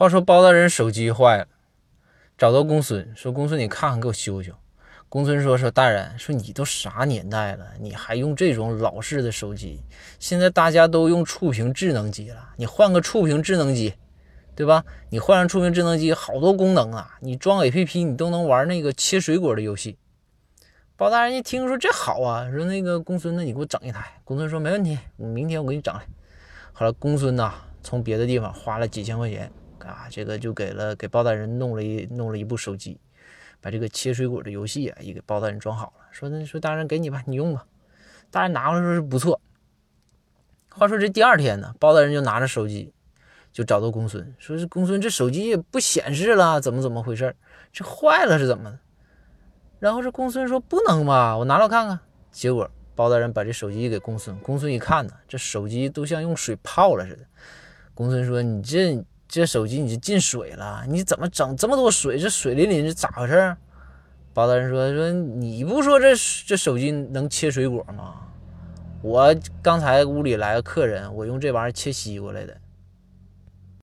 话说包大人手机坏了，找到公孙说：“公孙，你看看给我修修。”公孙说：“说大人，说你都啥年代了，你还用这种老式的手机？现在大家都用触屏智能机了，你换个触屏智能机，对吧？你换上触屏智能机，好多功能啊，你装 APP 你都能玩那个切水果的游戏。”包大人一听说这好啊，说那个公孙，那你给我整一台。公孙说：“没问题，我明天我给你整来。”后来公孙呐，从别的地方花了几千块钱。啊，这个就给了给包大人弄了一弄了一部手机，把这个切水果的游戏啊也给包大人装好了。说那说大人给你吧，你用吧。大人拿回来说是不错。话说这第二天呢，包大人就拿着手机就找到公孙，说是公孙这手机也不显示了，怎么怎么回事？这坏了是怎么的？然后这公孙说不能吧，我拿来看看。结果包大人把这手机给公孙，公孙一看呢，这手机都像用水泡了似的。公孙说你这。这手机你就进水了，你怎么整这么多水？这水淋淋，是咋回事？包大人说说你不说这这手机能切水果吗？我刚才屋里来个客人，我用这玩意儿切西瓜来的。